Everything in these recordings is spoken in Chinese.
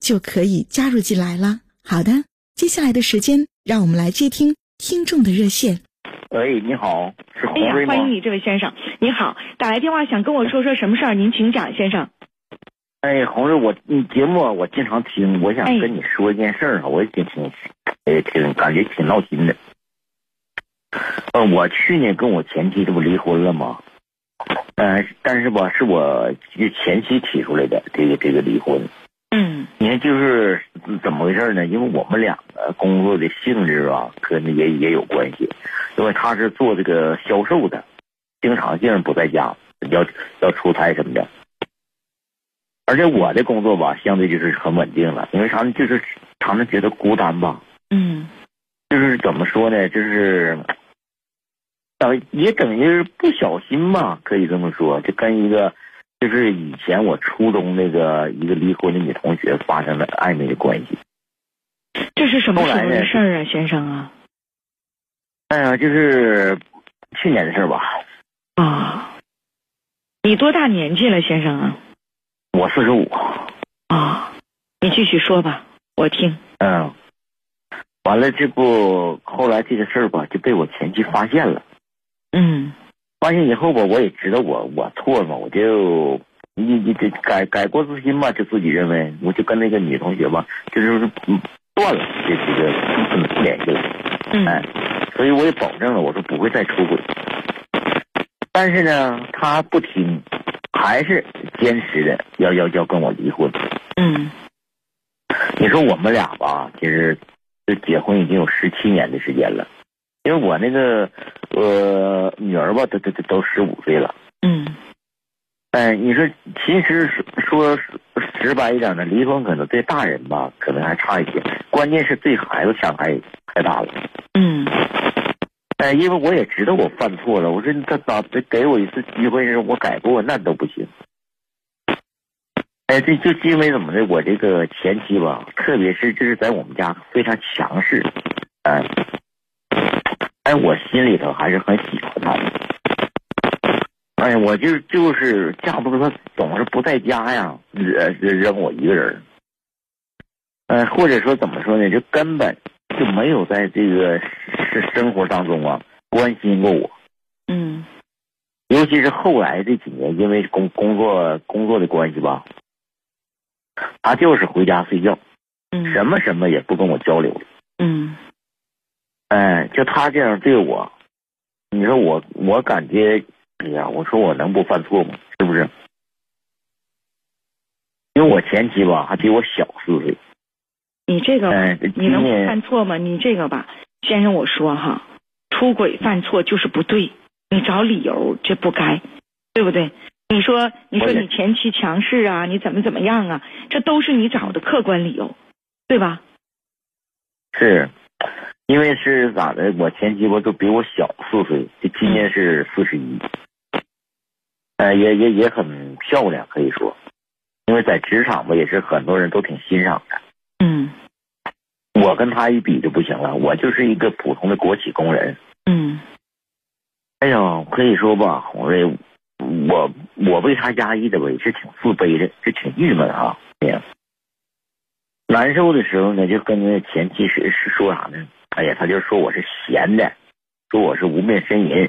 就可以加入进来了。好的，接下来的时间，让我们来接听听众的热线。喂，你好，是哎呀，欢迎你，这位先生，你好，打来电话想跟我说说什么事儿？您请讲，先生。哎，红瑞，我你节目我经常听，我想哎跟你说一件事儿啊，我也挺挺，哎，挺感觉挺闹心的。呃，我去年跟我前妻这不离婚了吗？呃，但是吧，是我前妻提出来的这个这个离婚。就是怎么回事呢？因为我们两个工作的性质啊，可能也也有关系。因为他是做这个销售的，经常性不在家，要要出差什么的。而且我的工作吧，相对就是很稳定了，因为啥呢？就是常常觉得孤单吧。嗯就是怎么说呢？就是，呃，也等于是不小心吧，可以这么说，就跟一个，就是以前我初中那个一个离婚的女同学发生了暧昧的关系。这是什么时候的事儿啊，先生啊？哎呀，就是去年的事儿吧。啊，你多大年纪了，先生啊？我四十五，啊，你继续说吧，我听。嗯，完了，这不后来这个事儿吧，就被我前妻发现了。嗯发现以后吧，我也知道我我错了嘛，我就你你这改改过自新吧，就自己认为，我就跟那个女同学吧，就是嗯断了这这个嗯不联系了，哎嗯，所以我也保证了，我说不会再出轨。但是呢，他不听，还是坚持的要要要跟我离婚。嗯你说我们俩吧，其实就结婚已经有十七年的时间了，因为我那个呃女儿吧，都都都都十五岁了。嗯哎，你说其实说说直白一点呢，离婚可能对大人吧，可能还差一些，关键是对孩子伤害太大了。嗯哎，因为我也知道我犯错了，我说他咋给我一次机会让我改过，那都不行。哎，这就是因为怎么的，我这个前妻吧，特别是就是在我们家非常强势，哎，哎，我心里头还是很喜欢他的。哎，我就就是架不住他总是不在家呀，惹扔我一个人。呃，或者说怎么说呢，就根本就没有在这个是生活当中啊关心过我。嗯尤其是后来这几年，因为工工作工作的关系吧，他就是回家睡觉，嗯，什么什么也不跟我交流。嗯哎，就他这样对我，你说我我感觉，哎呀，我说我能不犯错吗？是不是？因为我前妻吧，还比我小四岁。你这个哎，你能不犯错吗？你这个吧，先生，我说哈，出轨犯错就是不对，你找理由这不该，对不对？你说你说你前妻强势啊，你怎么怎么样啊，这都是你找的客观理由，对吧？是，因为是咋的？我前妻吧都比我小四岁，就今年是四十一，呃，也也也很漂亮，可以说，因为在职场吧也是很多人都挺欣赏的。嗯我跟她一比就不行了，我就是一个普通的国企工人。嗯哎呀，可以说吧，红瑞，我我为她压抑的吧也是挺自卑的，是挺郁闷啊。哎呀，难受的时候呢，就跟那前妻是是说啥呢？哎呀，他就说我是闲的，说我是无面呻吟。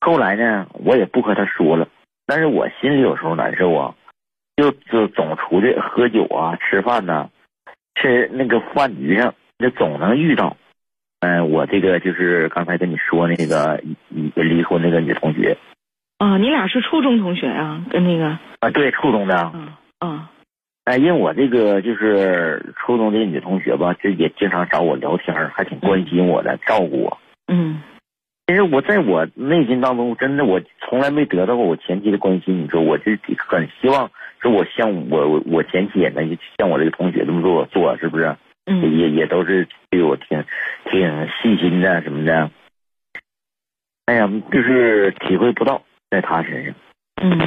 后来呢，我也不和他说了，但是我心里有时候难受啊，就就总出去喝酒啊、吃饭呐、吃那个饭局上，那总能遇到。嗯、我这个就是刚才跟你说那个离离婚那个女同学啊，你俩是初中同学啊？跟那个，啊，对，初中的。啊啊哎，因为我这个就是初中这个女同学吧，就也经常找我聊天，还挺关心我的，照顾我。嗯其实我在我内心当中，真的我从来没得到过我前妻的关心。你说，我就很希望说，我像我我我前妻也能像我这个同学这么做做，是不是？嗯也也都是对我挺挺细心的什么的。哎呀，就是体会不到在他身上。嗯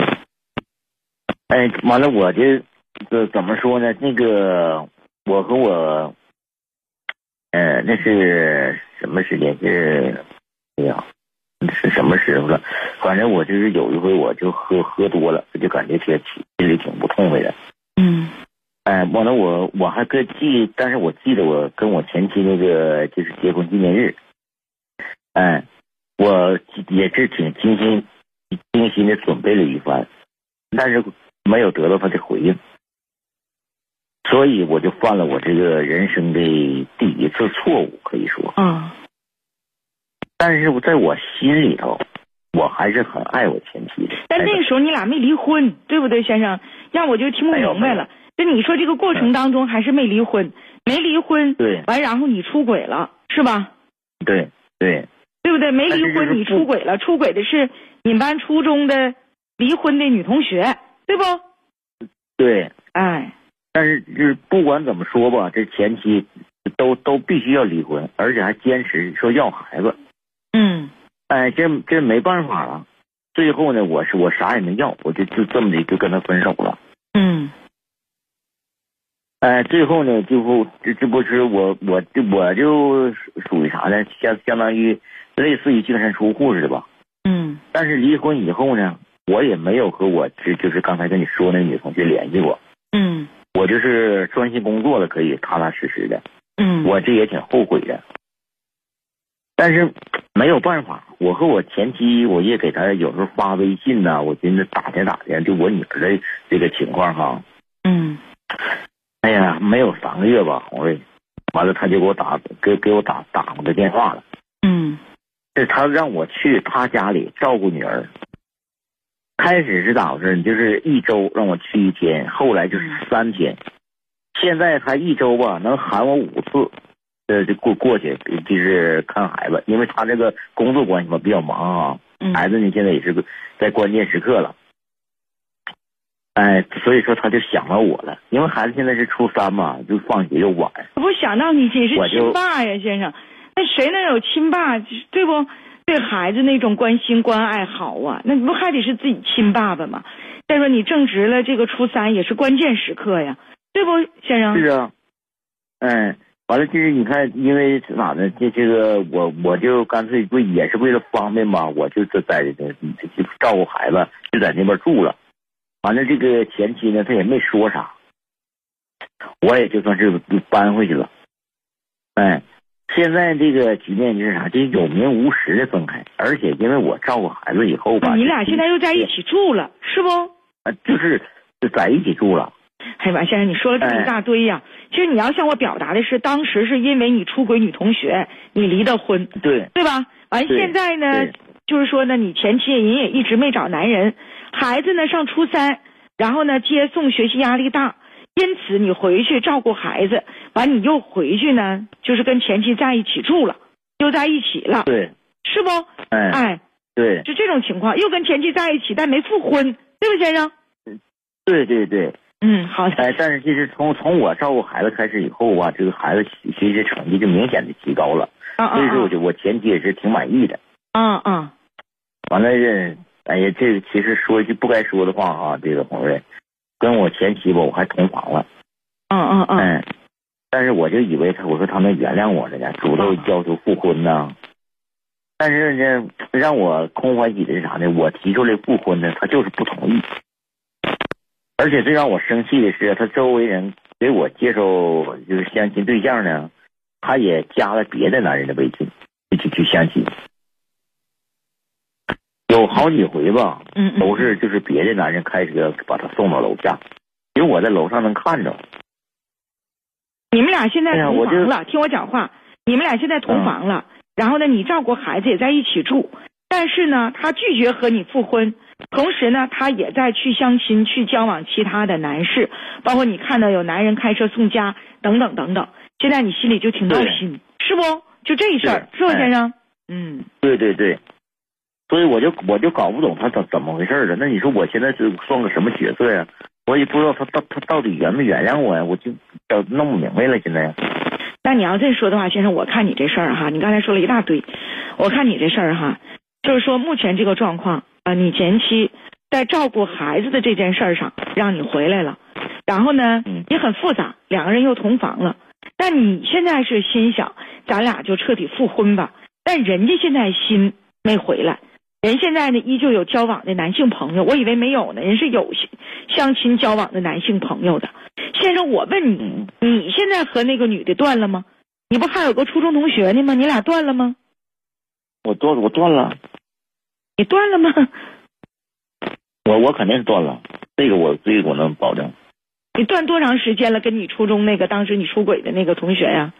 哎，完了，我这这怎么说呢？那个，我和我，呃，那是什么时间？是，哎呀，是什么时候了？反正我就是有一回，我就喝喝多了，我就感觉挺心里挺不痛快的。嗯哎，完了我我还跟记，但是我记得我跟我前妻那个就是结婚纪念日，哎，我也是挺精心精心的准备了一番，但是没有得到她的回应，所以我就犯了我这个人生的第一次错误，可以说。啊但是我在我心里头，我还是很爱我前妻的。但那个时候你俩没离婚，对不对，先生？让我就听不明白了。就你说这个过程当中还是没离婚，没离婚，对完然后你出轨了，是吧？对对对不对？没离婚你出轨了，出轨的是你们班初中的离婚的女同学，对不？对，哎，但是就是不管怎么说吧，这前妻都都必须要离婚，而且还坚持说要孩子。嗯哎，这这没办法了。最后呢，我是我啥也没要，我就就这么的就跟他分手了。嗯哎，最后呢，最后这这不是我我就我就属于啥呢？相相当于类似于净身出户似的吧。嗯但是离婚以后呢，我也没有和我这就是刚才跟你说那女同学联系过，嗯我就是专心工作了，可以踏踏实实的。嗯，我这也挺后悔的，但是没有办法，我和我前妻，我也给她有时候发微信呐、我寻思打听打听，就我女儿的这个情况哈。嗯哎呀，没有三个月吧，红瑞，完了他就给我打给给我打打过个电话了，嗯是他让我去他家里照顾女儿。开始是咋回事？就是一周让我去一天，后来就是三天，现在他一周吧能喊我五次，呃，就过过去就是看孩子，因为他这个工作关系嘛比较忙啊，嗯，孩子呢现在也是个在关键时刻了，哎，所以说他就想到我了，因为孩子现在是初三嘛，就放学又晚，我不想到你你是亲爸呀，先生。那谁能有亲爸，对不？对孩子那种关心关爱好啊，那不还得是自己亲爸爸吗？再说你正值了这个初三，也是关键时刻呀，对不，先生？是啊，嗯，完了就是你看，因为咋呢？这这个我我就干脆为也是为了方便嘛，我就在在这就照顾孩子，就在那边住了。完了，这个前妻呢，他也没说啥，我也就算是搬回去了。哎，现在这个局面就是啥？这有名无实的分开，而且因为我照顾孩子以后吧，你俩现在又在一起住了，是不？啊，就是就在一起住了。哎呀妈，先生，你说了这么一大堆呀、其实你要向我表达的是，当时是因为你出轨女同学，你离的婚，对对吧？完现在呢，就是说呢，你前妻人也一直没找男人，孩子呢上初三，然后呢接送学习压力大，因此你回去照顾孩子，完你又回去呢，就是跟前妻在一起住了，又在一起了，对，是不？哎，哎，对就这种情况，又跟前妻在一起，但没复婚，对不，先生？对对对。嗯，好的，哎，但是其实从从我照顾孩子开始以后啊，这个孩子学习成绩就明显的提高了，啊啊所以说我就我前妻也是挺满意的。啊啊，完了这，哎呀，这个其实说一句不该说的话啊，这个红瑞，跟我前妻吧，我还同房了，嗯嗯嗯，嗯，但是我就以为他，我说他能原谅我了呢，主动要求复婚呢。但是呢，让我空欢喜的是啥呢？我提出来复婚呢，他就是不同意。而且最让我生气的是，他周围人给我介绍就是相亲对象呢，他也加了别的男人的微信，一起去相亲。有好几回吧，嗯嗯，都是就是别的男人开车把她送到楼下，因为我在楼上能看着。你们俩现在同房了，听我讲话，你们俩现在同嗯。房了，然后呢，你照顾孩子也在一起住，但是呢，他拒绝和你复婚，同时呢，他也在去相亲，去交往其他的男士，包括你看到有男人开车送家等等等等，现在你心里就挺闹心，是不？就这事儿，是吧，是哎。先生？嗯，对对对，所以我就我就搞不懂他怎怎么回事儿了。那你说我现在是算个什么角色呀？我也不知道他到他到底原没原谅我呀？我就搞弄不明白了。现在那你要这说的话，先生，我看你这事儿哈，你刚才说了一大堆，我看你这事儿哈，就是说目前这个状况啊，你前妻在照顾孩子的这件事儿上让你回来了，然后呢嗯也很复杂，两个人又同房了，但你现在是心想咱俩就彻底复婚吧，但人家现在心没回来。人现在呢，依旧有交往的男性朋友，我以为没有呢，人是有相亲交往的男性朋友的。先生，我问你，嗯，你现在和那个女的断了吗？你不还有个初中同学呢吗？你俩断了吗？我断我断了，你断了吗？我我肯定是断了。这个我这个我能保证。你断多长时间了？跟你初中那个当时你出轨的那个同学呀、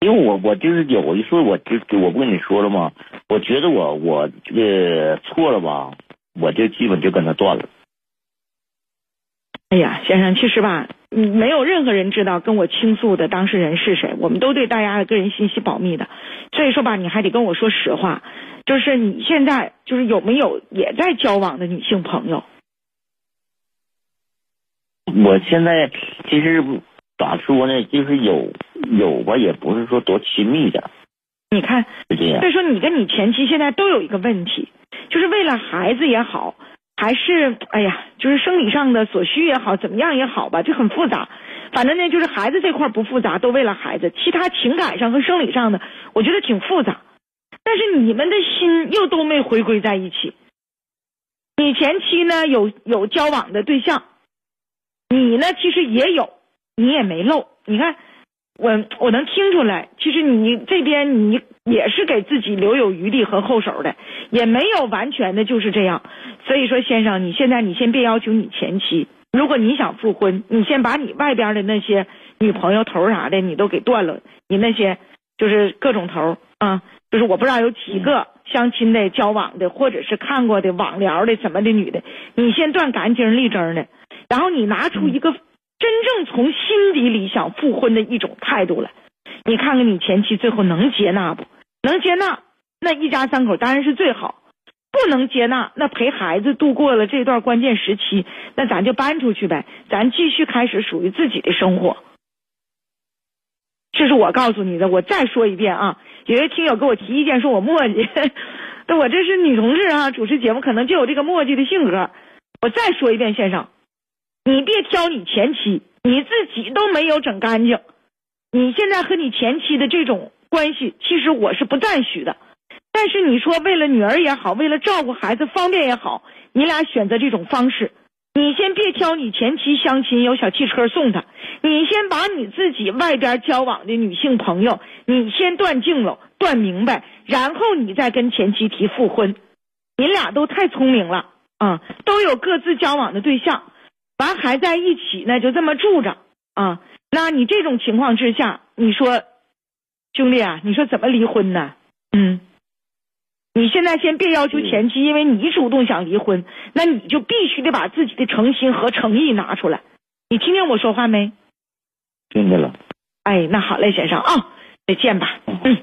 因为我我就是有一次我就我不跟你说了吗？我觉得我我这个错了吧，我就基本就跟他断了。哎呀，先生，其实吧，嗯，没有任何人知道跟我倾诉的当事人是谁，我们都对大家的个人信息保密的。所以说吧，你还得跟我说实话，就是你现在就是有没有也在交往的女性朋友？我现在其实咋说呢，就是有有吧，也不是说多亲密的，你看，是这样所。以说你跟你前妻现在都有一个问题，就是为了孩子也好，还是哎呀，就是生理上的所需也好，怎么样也好吧，就很复杂。反正呢，就是孩子这块不复杂，都为了孩子；其他情感上和生理上的，我觉得挺复杂。但是你们的心又都没回归在一起。你前妻呢有有交往的对象，你呢其实也有，你也没漏。你看，我我能听出来，其实你这边你也是给自己留有余地和后手的，也没有完全的就是这样。所以说，先生，你现在你先别要求你前妻，如果你想复婚，你先把你外边的那些女朋友头啥的你都给断了，你那些就是各种头啊，就是我不知道有几个相亲的、交往的，或者是看过的、网聊的什么的女的，你先断干净利整的，然后你拿出一个真正从心底里想复婚的一种态度来，你看看你前妻最后能接纳不？能接纳，那一家三口当然是最好；不能接纳，那陪孩子度过了这段关键时期，那咱就搬出去呗，咱继续开始属于自己的生活。这是我告诉你的，我再说一遍啊！有些听友给我提意见，说我磨叽，我这是女同志啊，主持节目可能就有这个磨叽的性格。我再说一遍，先生，你别挑你前妻，你自己都没有整干净，你现在和你前妻的这种关系，其实我是不赞许的。但是你说为了女儿也好，为了照顾孩子方便也好，你俩选择这种方式，你先别挑你前妻相亲有小汽车送她，你先把你自己外边交往的女性朋友，你先断净了，断明白，然后你再跟前妻提复婚。你俩都太聪明了啊，都有各自交往的对象，完还在一起呢，就这么住着啊。那你这种情况之下，你说，兄弟啊，你说怎么离婚呢？嗯。你现在先别要求前妻，因为你主动想离婚，那你就必须得把自己的诚心和诚意拿出来。你听见我说话没？听见了。哎，那好嘞，先生啊，再见吧。嗯。